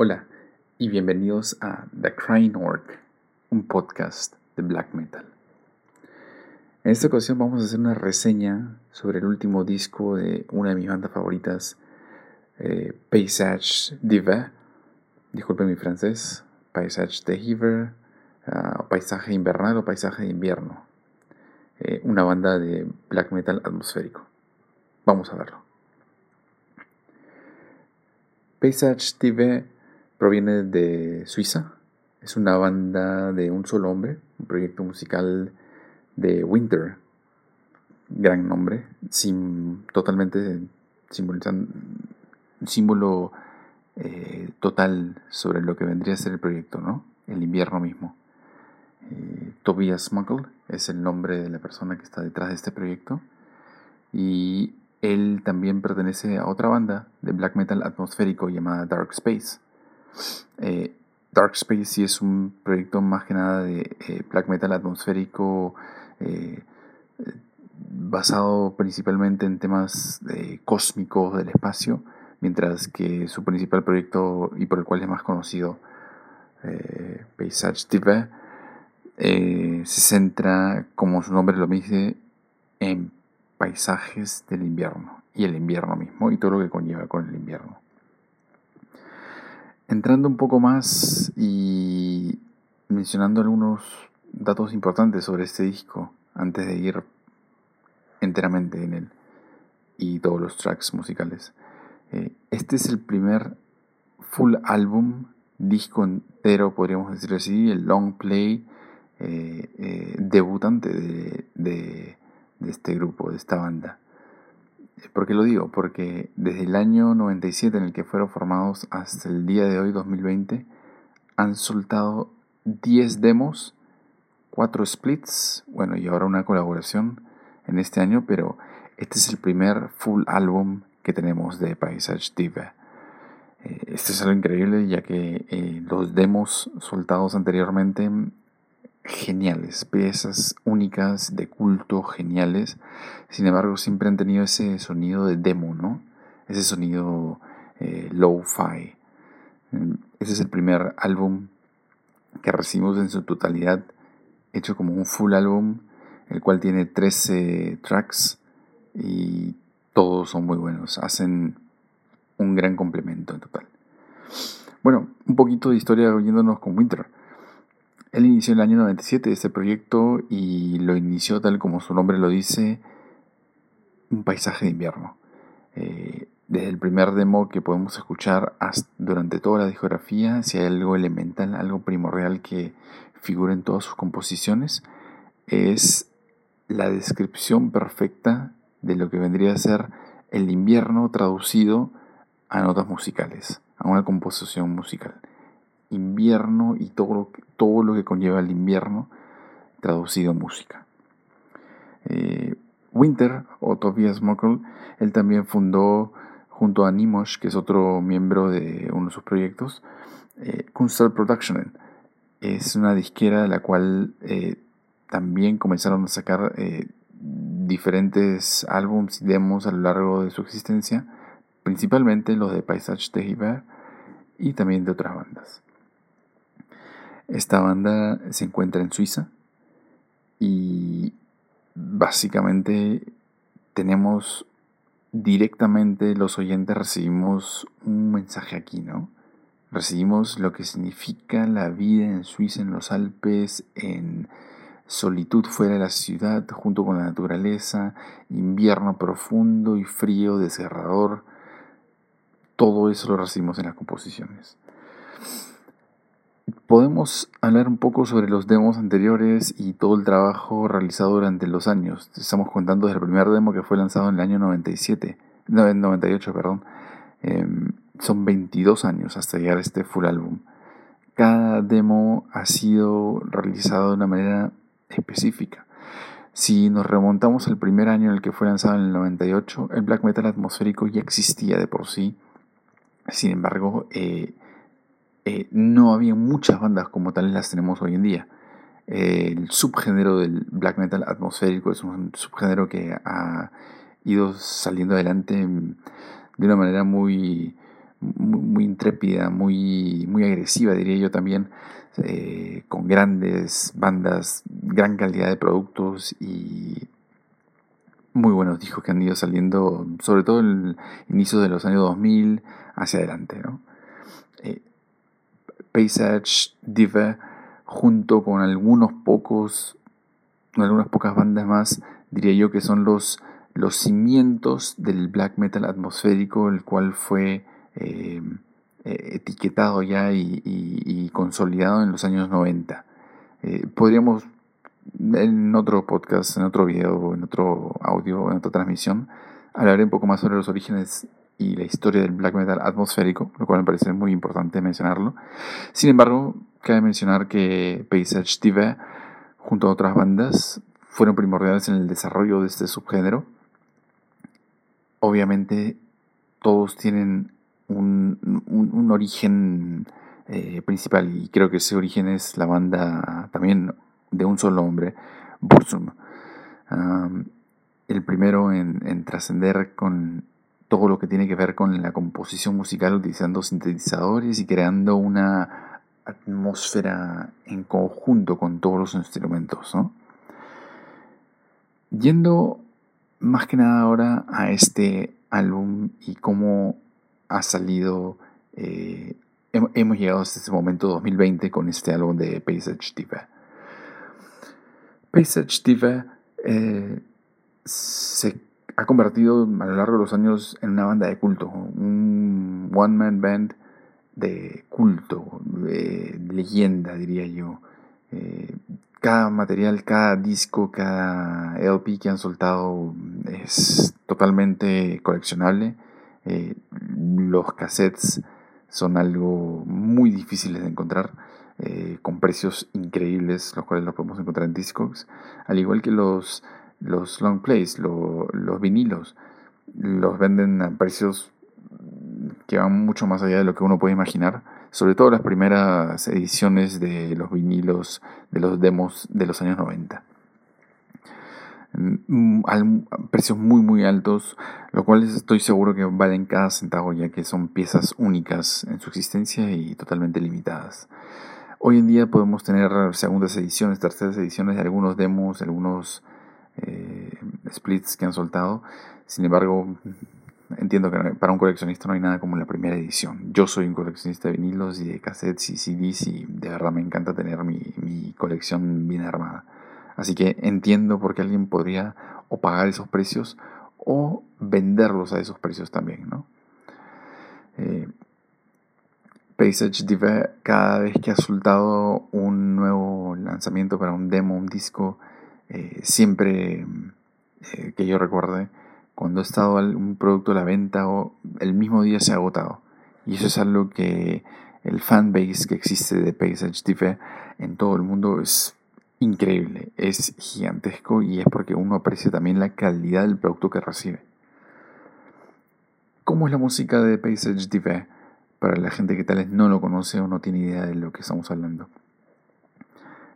Hola y bienvenidos a The Crying Orc, un podcast de black metal. En esta ocasión vamos a hacer una reseña sobre el último disco de una de mis bandas favoritas, eh, Paysage Diva, disculpen mi francés, Paysage de Hiver, ah, Paisaje Invernal o Paisaje de Invierno, eh, una banda de black metal atmosférico. Vamos a verlo. Paysage TV proviene de Suiza. Es una banda de un solo hombre, un proyecto musical de Winter. Gran nombre, sim, totalmente simbolizando un símbolo eh, total sobre lo que vendría a ser el proyecto, ¿no? El invierno mismo. Eh, Tobias Muckle es el nombre de la persona que está detrás de este proyecto. Y él también pertenece a otra banda de black metal atmosférico llamada Dark Space. Eh, Dark Space sí es un proyecto más que nada de eh, black metal atmosférico eh, basado principalmente en temas cósmicos del espacio, mientras que su principal proyecto y por el cual es más conocido, Paysage TV, se centra, como su nombre lo dice, en paisajes del invierno y el invierno mismo y todo lo que conlleva con. Entrando un poco más y mencionando algunos datos importantes sobre este disco antes de ir enteramente en él y todos los tracks musicales. Eh, este es el primer full álbum, disco entero, podríamos decir así, el long play eh, eh, debutante de de este grupo, de esta banda. ¿Por qué lo digo? Porque desde el año 97 en el que fueron formados hasta el día de hoy, 2020, han soltado 10 demos, 4 splits, bueno, y ahora una colaboración en este año, pero este es el primer full álbum que tenemos de Paysage Diva. Este es algo increíble ya que eh, los demos soltados anteriormente geniales, piezas únicas de culto, geniales. Sin embargo, siempre han tenido ese sonido de demo, ¿no? Ese sonido eh, low-fi. Mm, ese es el primer álbum que recibimos en su totalidad, hecho como un full álbum, el cual tiene 13 tracks y todos son muy buenos. Hacen un gran complemento en total. Bueno, un poquito de historia oyéndonos con Winter. Él inició el año 97 este proyecto y lo inició tal como su nombre lo dice, un paisaje de invierno. Eh, desde el primer demo que podemos escuchar hasta durante toda la discografía, si hay algo elemental, algo primordial que figura en todas sus composiciones, es la descripción perfecta de lo que vendría a ser el invierno traducido a notas musicales, a una composición musical invierno y todo lo que, todo lo que conlleva el invierno traducido en música. Eh, Winter, o Tobias Muckle, él también fundó junto a Nimosh, que es otro miembro de uno de sus proyectos, eh, Kunstal Production. Es una disquera de la cual eh, también comenzaron a sacar eh, diferentes álbums y demos a lo largo de su existencia, principalmente los de Paysage de Hiver y también de otras bandas. Esta banda se encuentra en Suiza y básicamente tenemos directamente los oyentes recibimos un mensaje aquí, ¿no? Recibimos lo que significa la vida en Suiza, en los Alpes, en solitud fuera de la ciudad, junto con la naturaleza, invierno profundo y frío, desgarrador. Todo eso lo recibimos en las composiciones. Podemos hablar un poco sobre los demos anteriores y todo el trabajo realizado durante los años. Estamos contando desde el primer demo que fue lanzado en el año 97, 98, perdón. Em, son 22 años hasta llegar a este full álbum. Cada demo ha sido realizado de una manera específica. Si nos remontamos al primer año en el que fue lanzado en el 98, el black metal atmosférico ya existía de por sí. Sin embargo, eh, eh, no había muchas bandas como tales las tenemos hoy en día. el subgénero del black metal atmosférico es un subgénero que ha ido saliendo adelante de una manera muy, muy, intrépida, muy, muy agresiva, diría yo también, eh, con grandes bandas, gran calidad de productos y muy buenos discos que han ido saliendo, sobre todo en el inicio de los años 2000 hacia adelante. Eh, Paysage Diva, junto con algunos pocos, algunas pocas bandas más, diría yo que son los, los cimientos del black metal atmosférico, el cual fue eh, eh, etiquetado ya y, consolidado en los años 90. Eh, podríamos en otro podcast, en otro video, en otro audio, en otra transmisión, hablaré un poco más sobre los orígenes y la historia del black metal atmosférico, lo cual me parece muy importante mencionarlo. Sin embargo, cabe mencionar que Paysage TV, junto a otras bandas, fueron primordiales en el desarrollo de este subgénero. Obviamente, todos tienen un, origen eh, principal y creo que ese origen es la banda también de un solo hombre, Burzum. el primero en, trascender con todo lo que tiene que ver con la composición musical utilizando sintetizadores y creando una atmósfera en conjunto con todos los instrumentos. Yendo más que nada ahora a este álbum y cómo ha salido, eh, hemos llegado hasta este momento 2020 con este álbum de Paysage Diva. Paysage Diva eh, se ha convertido a lo largo de los años en una banda de culto, un one-man band de culto, leyenda diría yo. Eh, cada material, cada disco, cada LP que han soltado es totalmente coleccionable eh, los cassettes son algo muy difíciles de encontrar, eh, con precios increíbles, los cuales los podemos encontrar en Discogs, al igual que los, los long plays, los vinilos, los venden a precios que van mucho más allá de lo que uno puede imaginar, sobre todo las primeras ediciones de los vinilos de los demos de los años 90. Mm, a precios muy muy altos, lo cual estoy seguro que valen cada centavo ya que son piezas únicas en su existencia y totalmente limitadas. Hoy en día podemos tener segundas ediciones, terceras ediciones de algunos demos, algunos eh, splits que han soltado. Sin embargo, entiendo que para un coleccionista no hay nada como la primera edición. Yo soy un coleccionista de vinilos y de cassettes y CDs y de verdad me encanta tener mi, colección bien armada. Así que entiendo por qué alguien podría o pagar esos precios o venderlos a esos precios también, ¿no? Eh, Paysage cada vez que ha soltado un nuevo lanzamiento para un demo, un disco, eh, siempre eh, que yo recuerde, cuando ha estado un producto a la venta o el mismo día se ha agotado. Y eso es algo que el fanbase que existe de Paysage Diva en todo el mundo es increíble, es gigantesco y es porque uno aprecia también la calidad del producto que recibe. ¿Cómo es la música de Paysage Diva para la gente que tal vez no lo conoce o no tiene idea de lo que estamos hablando?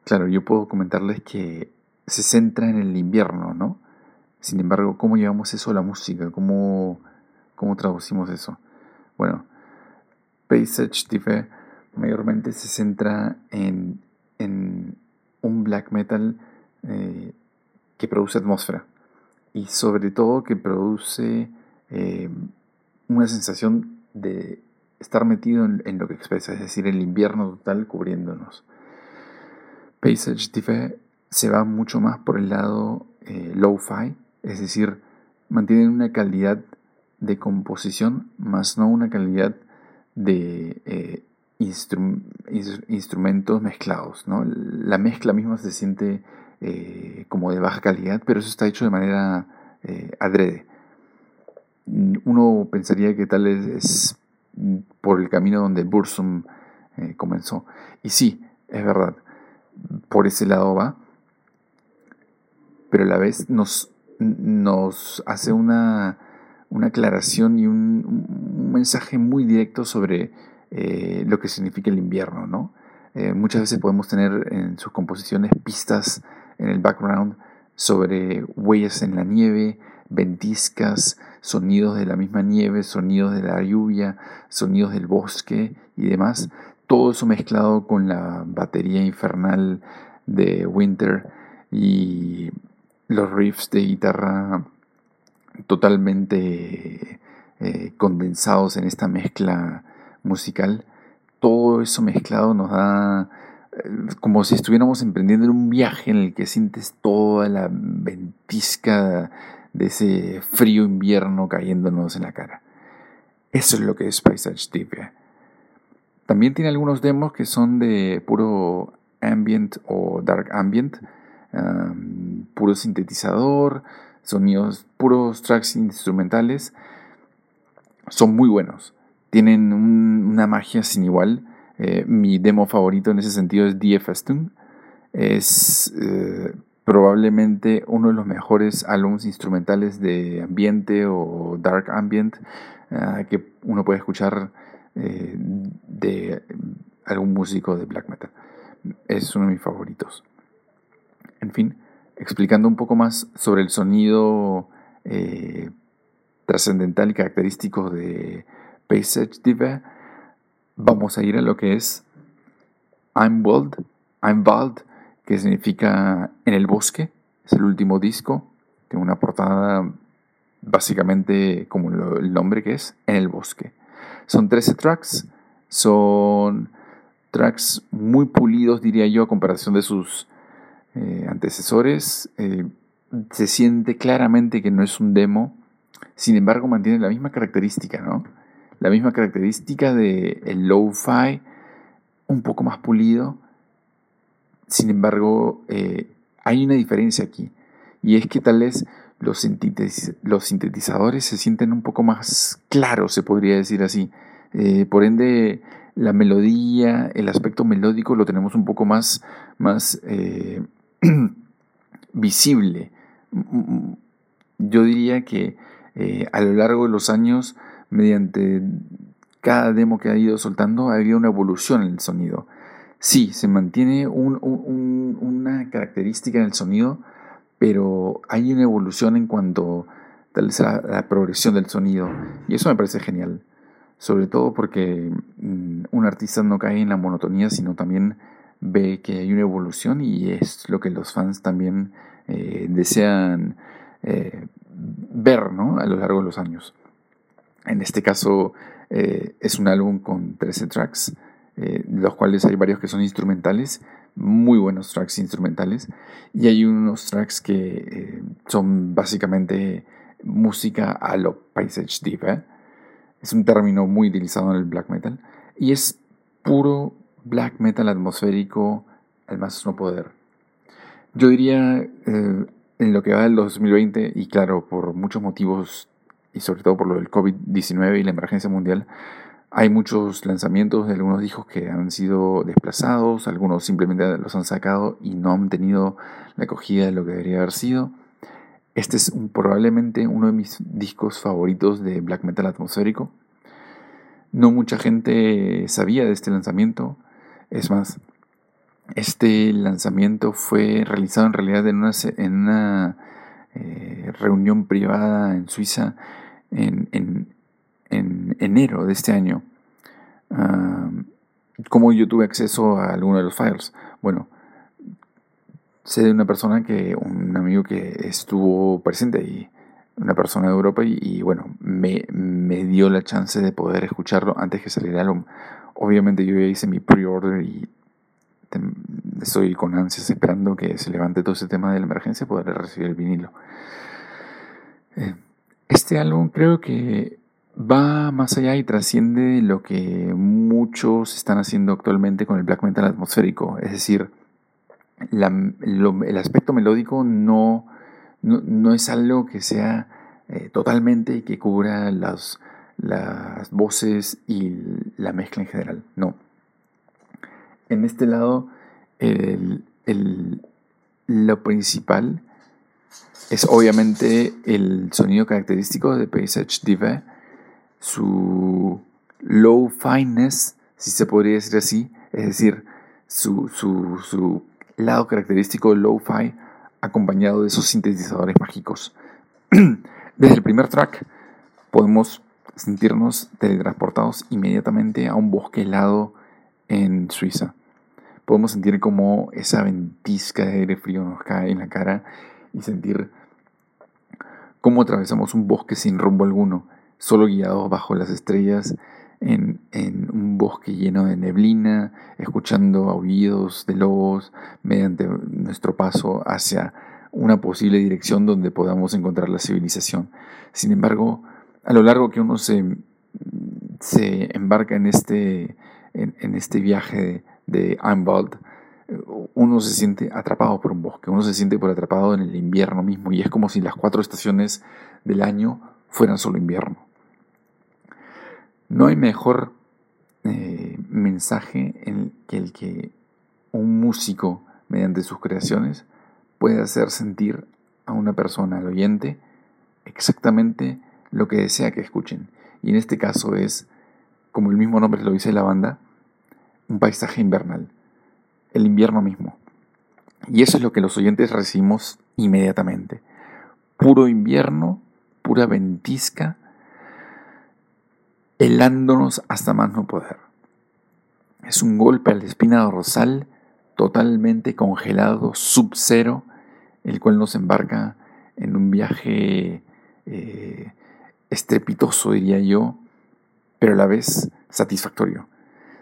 Claro, yo puedo comentarles que se centra en el invierno, ¿no? Sin embargo, ¿cómo llevamos eso a la música? ¿Cómo, cómo traducimos eso? Bueno, Paysage Diva mayormente se centra en, en un black metal eh, que produce atmósfera y sobre todo que produce eh, una sensación de estar metido en, lo que expresa, es decir, el invierno total cubriéndonos. Paysage Diva se va mucho más por el lado eh, low-fi, es decir, mantienen una calidad de composición, más no una calidad de instrumentos mezclados. ¿no? La mezcla misma se siente eh, como de baja calidad, pero eso está hecho de manera eh, adrede. Uno pensaría que tal vez es por el camino donde Bursum eh, comenzó. Y sí, es verdad, por ese lado va, pero a la vez nos, nos hace una, una aclaración y un, mensaje muy directo sobre eh, lo que significa el invierno, ¿no? Eh, muchas veces podemos tener en sus composiciones pistas en el background sobre huellas en la nieve, ventiscas, sonidos de la misma nieve, sonidos de la lluvia, sonidos del bosque y demás. Todo eso mezclado con la batería infernal de Winter y los riffs de guitarra totalmente eh, condensados en esta mezcla musical. Todo eso mezclado nos da como si estuviéramos emprendiendo un viaje en el que sientes toda la ventisca de ese frío invierno cayéndonos en la cara. Eso es lo que es Paysage Deep. También tiene algunos demos que son de puro ambient o dark ambient, puro sintetizador, sonidos, puros tracks instrumentales. Son muy buenos. Tienen una magia sin igual eh, mi demo favorito en ese sentido es Die Es eh, probablemente uno de los mejores álbumes instrumentales de ambiente o dark ambient eh, que uno puede escuchar de algún músico de black metal. Es uno de mis favoritos. En fin, explicando un poco más sobre el sonido trascendental y característico de Passage Diva vamos a ir a lo que es I'm Wild, I'm Wild, que significa en el bosque. Es el último disco. Tiene una portada básicamente como el nombre que es, en el bosque. Son 13 tracks. Son tracks muy pulidos, diría yo, a comparación de sus eh, antecesores. Eh, se siente claramente que no es un demo. Sin embargo, mantiene la misma característica, ¿no? la misma característica del el low-fi, un poco más pulido. Sin embargo, eh, hay una diferencia aquí. Y es que tal vez los, los, sintetizadores se sienten un poco más claros, se podría decir así. Por ende, la melodía, el aspecto melódico lo tenemos un poco más, más visible. Yo diría que a lo largo de los años mediante cada demo que ha ido soltando, ha habido una evolución en el sonido. Sí, se mantiene una característica en el sonido, pero hay una evolución en cuanto tal vez a la progresión del sonido. Y eso me parece genial. Sobre todo porque mm, un artista no cae en la monotonía, sino también ve que hay una evolución y es lo que los fans también eh, desean eh, ver ¿no? a lo largo de los años. En este caso eh, es un álbum con 13 tracks, los cuales hay varios que son instrumentales, muy buenos tracks instrumentales, y hay unos tracks que son básicamente música a lo Paysage Deep. Es un término muy utilizado en el black metal, y es puro black metal atmosférico al más no poder. Yo diría en lo que va del 2020, y claro, por muchos motivos y sobre todo por lo del COVID-19 y la emergencia mundial, hay muchos lanzamientos de algunos discos que han sido desplazados, algunos simplemente los han sacado y no han tenido la acogida de lo que debería haber sido. Este es probablemente uno de mis discos favoritos de black metal atmosférico. No mucha gente sabía de este lanzamiento. Es más, este lanzamiento fue realizado en realidad en una, en una eh, reunión privada en Suiza en, enero de este año. ¿Cómo yo tuve acceso a alguno de los files? Bueno, sé de una persona que, un amigo que estuvo presente ahí, una persona de Europa, y, bueno, me, me, dio la chance de poder escucharlo antes que saliera el álbum. Obviamente yo ya hice mi pre-order y estoy con ansias esperando que se levante todo ese tema de la emergencia y poder recibir el vinilo. Eh, este álbum creo que va más allá y trasciende lo que muchos están haciendo actualmente con el black metal atmosférico. Es decir, el aspecto melódico no, no, es algo que sea eh, totalmente que cubra las, las voces y la mezcla en general. No. En este lado, lo principal es obviamente el sonido característico de Paysage Diva, su low fineness, si se podría decir así, es decir, su, su lado característico low-fi acompañado de esos sintetizadores mágicos. Desde el primer track podemos sentirnos teletransportados inmediatamente a un bosque helado en Suiza. Podemos sentir como esa ventisca de aire frío nos cae en la cara y sentir cómo atravesamos un bosque sin rumbo alguno, solo guiados bajo las estrellas en, un bosque lleno de neblina, escuchando aullidos de lobos mediante nuestro paso hacia una posible dirección donde podamos encontrar la civilización. Sin embargo, a lo largo que uno se, se embarca en este, en, este viaje de, de uno se siente atrapado por un bosque, uno se siente por atrapado en el invierno mismo y es como si las cuatro estaciones del año fueran solo invierno. No hay mejor eh, mensaje en que el que un músico, mediante sus creaciones, puede hacer sentir a una persona, al oyente, exactamente lo que desea que escuchen. Y en este caso es, como el mismo nombre lo dice la banda, un paisaje invernal, el invierno mismo. Y eso es lo que los oyentes recibimos inmediatamente. Puro invierno, pura ventisca, helándonos hasta más no poder. Es un golpe a la espina dorsal totalmente congelado, sub-cero, el cual nos embarca en un viaje eh, estrepitoso, diría yo, pero a la vez satisfactorio.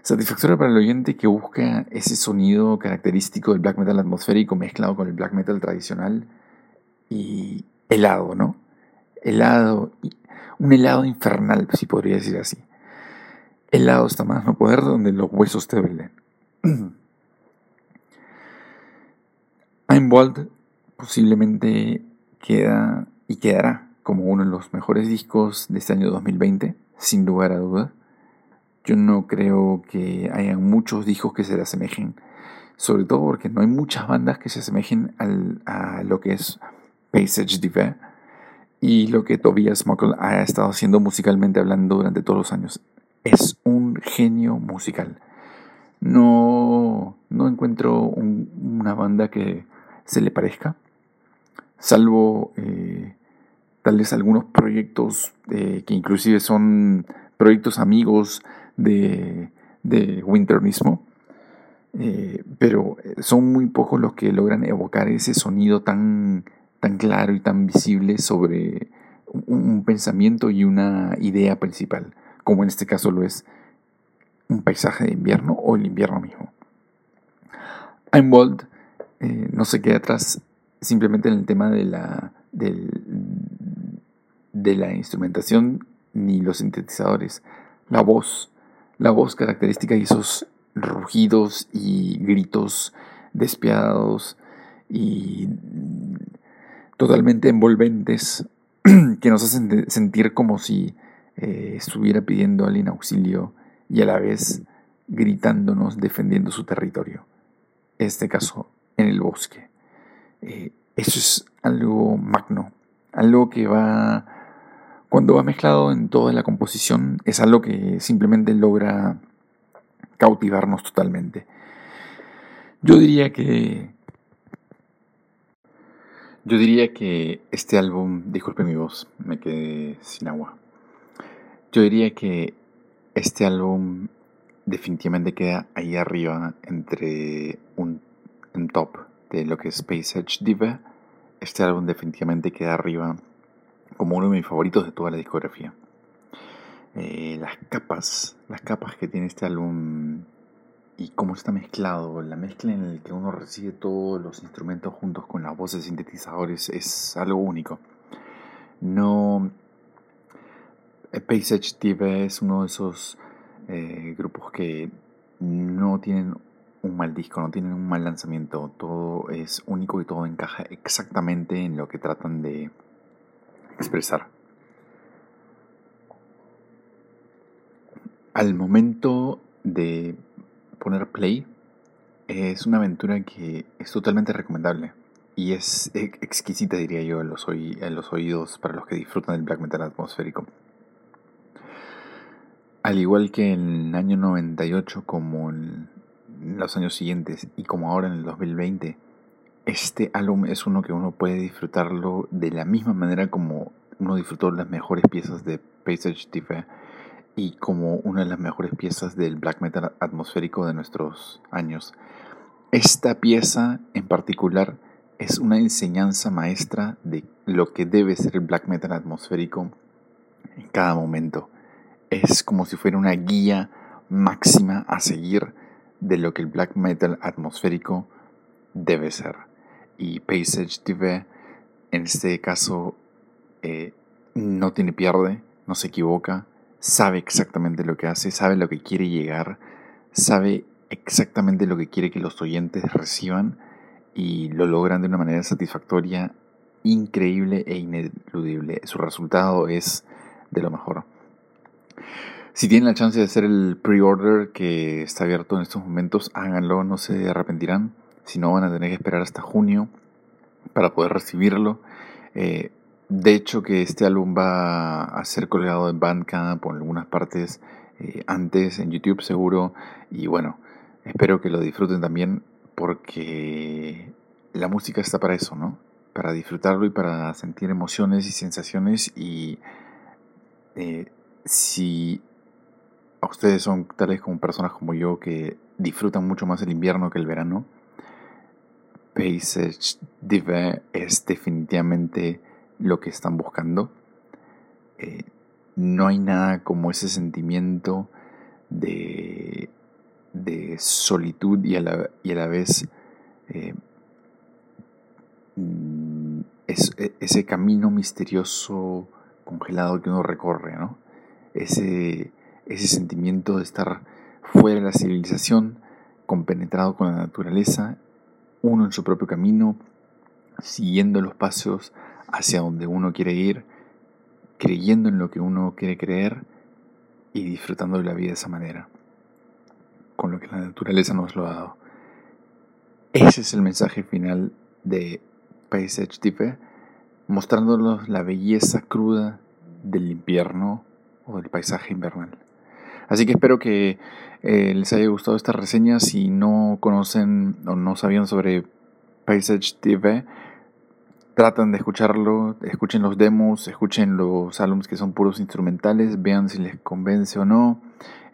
Satisfactorio para el oyente que busca ese sonido característico del black metal atmosférico mezclado con el black metal tradicional y helado, ¿no? Helado, un helado infernal, si podría decir así. Helado hasta más no poder donde los huesos te duelen. Bold posiblemente queda y quedará como uno de los mejores discos de este año 2020, sin lugar a duda. Yo no creo que haya muchos discos que se le asemejen, sobre todo porque no hay muchas bandas que se asemejen a lo que es Passage Diva y lo que Tobias Muckle ha estado haciendo musicalmente hablando durante todos los años. Es un genio musical. No, no encuentro una banda que se le parezca, salvo eh, tal vez algunos proyectos eh, que inclusive son proyectos amigos de, Winter mismo, eh, pero son muy pocos los que logran evocar ese sonido tan, tan claro y tan visible sobre un, pensamiento y una idea principal, como en este caso lo es un paisaje de invierno o el invierno mismo. Bold eh, no se queda atrás simplemente en el tema de la, de la instrumentación ni los sintetizadores. La voz, la voz característica y esos rugidos y gritos despiadados y totalmente envolventes que nos hacen sentir como si eh, estuviera pidiendo a alguien auxilio y a la vez gritándonos defendiendo su territorio. Este caso en el bosque. Eh, eso es algo magno, algo que va, cuando va mezclado en toda la composición, es algo que simplemente logra cautivarnos totalmente. Yo diría que... Yo diría que este álbum, disculpe mi voz, me quedé sin agua. Yo diría que este álbum definitivamente queda ahí arriba entre un top de lo que es Space Edge Diva, este álbum definitivamente queda arriba como uno de mis favoritos de toda la discografía. Eh, las capas, las capas que tiene este álbum y cómo está mezclado, la mezcla en la que uno recibe todos los instrumentos juntos con las voces sintetizadores es algo único. No. Space Edge Diva es uno de esos eh, grupos que no tienen un mal disco, no tienen un mal lanzamiento, todo es único y todo encaja exactamente en lo que tratan de expresar. Al momento de poner play, es una aventura que es totalmente recomendable y es exquisita, diría yo, en los, en los oídos para los que disfrutan del black metal atmosférico. Al igual que en el año 98, como en los años siguientes y como ahora en el 2020, este álbum es uno que uno puede disfrutarlo de la misma manera como uno disfrutó las mejores piezas de Passage TV y como una de las mejores piezas del black metal atmosférico de nuestros años. Esta pieza en particular es una enseñanza maestra de lo que debe ser el black metal atmosférico en cada momento. Es como si fuera una guía máxima a seguir de lo que el black metal atmosférico debe ser. Y Passage TV en este caso eh, no tiene pierde, no se equivoca, sabe exactamente lo que hace, sabe lo que quiere llegar, sabe exactamente lo que quiere que los oyentes reciban y lo logran de una manera satisfactoria, increíble e ineludible. Su resultado es de lo mejor. Si tienen la chance de hacer el pre-order que está abierto en estos momentos, háganlo, no se arrepentirán. Si no, van a tener que esperar hasta junio para poder recibirlo. Eh, de hecho, que este álbum va a ser colgado en Bandcamp por algunas partes eh, antes, en YouTube seguro. Y bueno, espero que lo disfruten también porque la música está para eso, ¿no? Para disfrutarlo y para sentir emociones y sensaciones. Y eh, si a ustedes son tales como personas como yo que disfrutan mucho más el invierno que el verano, Passage Diva es definitivamente lo que están buscando. Eh, no hay nada como ese sentimiento de, de solitud y a la, y a la vez eh, mm, e, ese camino misterioso congelado que uno recorre, ¿no? Ese, ese sentimiento de estar fuera de la civilización, compenetrado con la naturaleza uno en su propio camino, siguiendo los pasos hacia donde uno quiere ir, creyendo en lo que uno quiere creer y disfrutando de la vida de esa manera, con lo que la naturaleza nos lo ha dado. Ese es el mensaje final de Passage TV, mostrándonos la belleza cruda del invierno o del paisaje invernal. Así que espero que eh, les haya gustado esta reseña. Si no conocen o no sabían sobre Passage TV, tratan de escucharlo, escuchen los demos, escuchen los álbumes que son puros instrumentales, vean si les convence o no.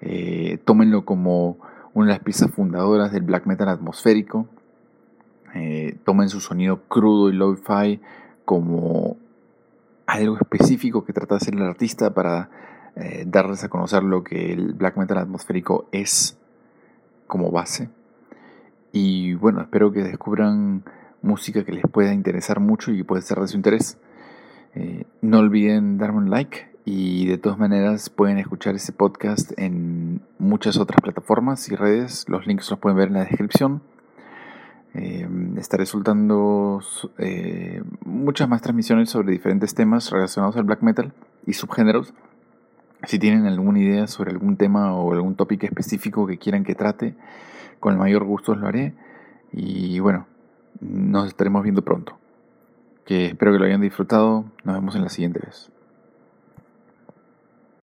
Eh, tómenlo como una de las piezas fundadoras del black metal atmosférico. Eh, tomen su sonido crudo y lo-fi como algo específico que trata de hacer el artista para eh, darles a conocer lo que el black metal atmosférico es como base. Y bueno, espero que descubran música que les pueda interesar mucho y puede ser de su interés. Eh, no olviden darme un like y de todas maneras pueden escuchar este podcast en muchas otras plataformas y redes. Los links los pueden ver en la descripción. Eh, estaré soltando muchas más transmisiones sobre diferentes temas relacionados al black metal y subgéneros. Si tienen alguna idea sobre algún tema o algún tópico específico que quieran que trate, con el mayor gusto lo haré. Y bueno, nos estaremos viendo pronto. Que espero que lo hayan disfrutado. Nos vemos en la siguiente vez.